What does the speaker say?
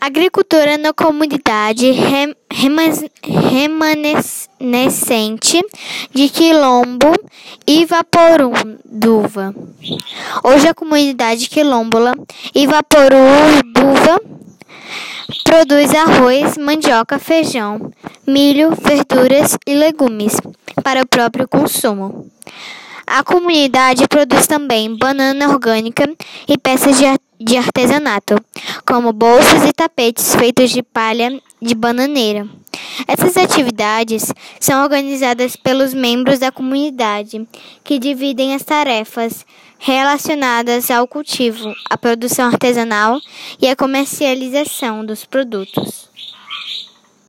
Agricultura na comunidade rem, remanescente de Quilombo e Vaporuduva. Hoje a comunidade quilombola e Vaporuduva produz arroz, mandioca, feijão, milho, verduras e legumes para o próprio consumo. A comunidade produz também banana orgânica e peças de artesanato, como bolsas e tapetes feitos de palha de bananeira. Essas atividades são organizadas pelos membros da comunidade, que dividem as tarefas relacionadas ao cultivo, à produção artesanal e à comercialização dos produtos.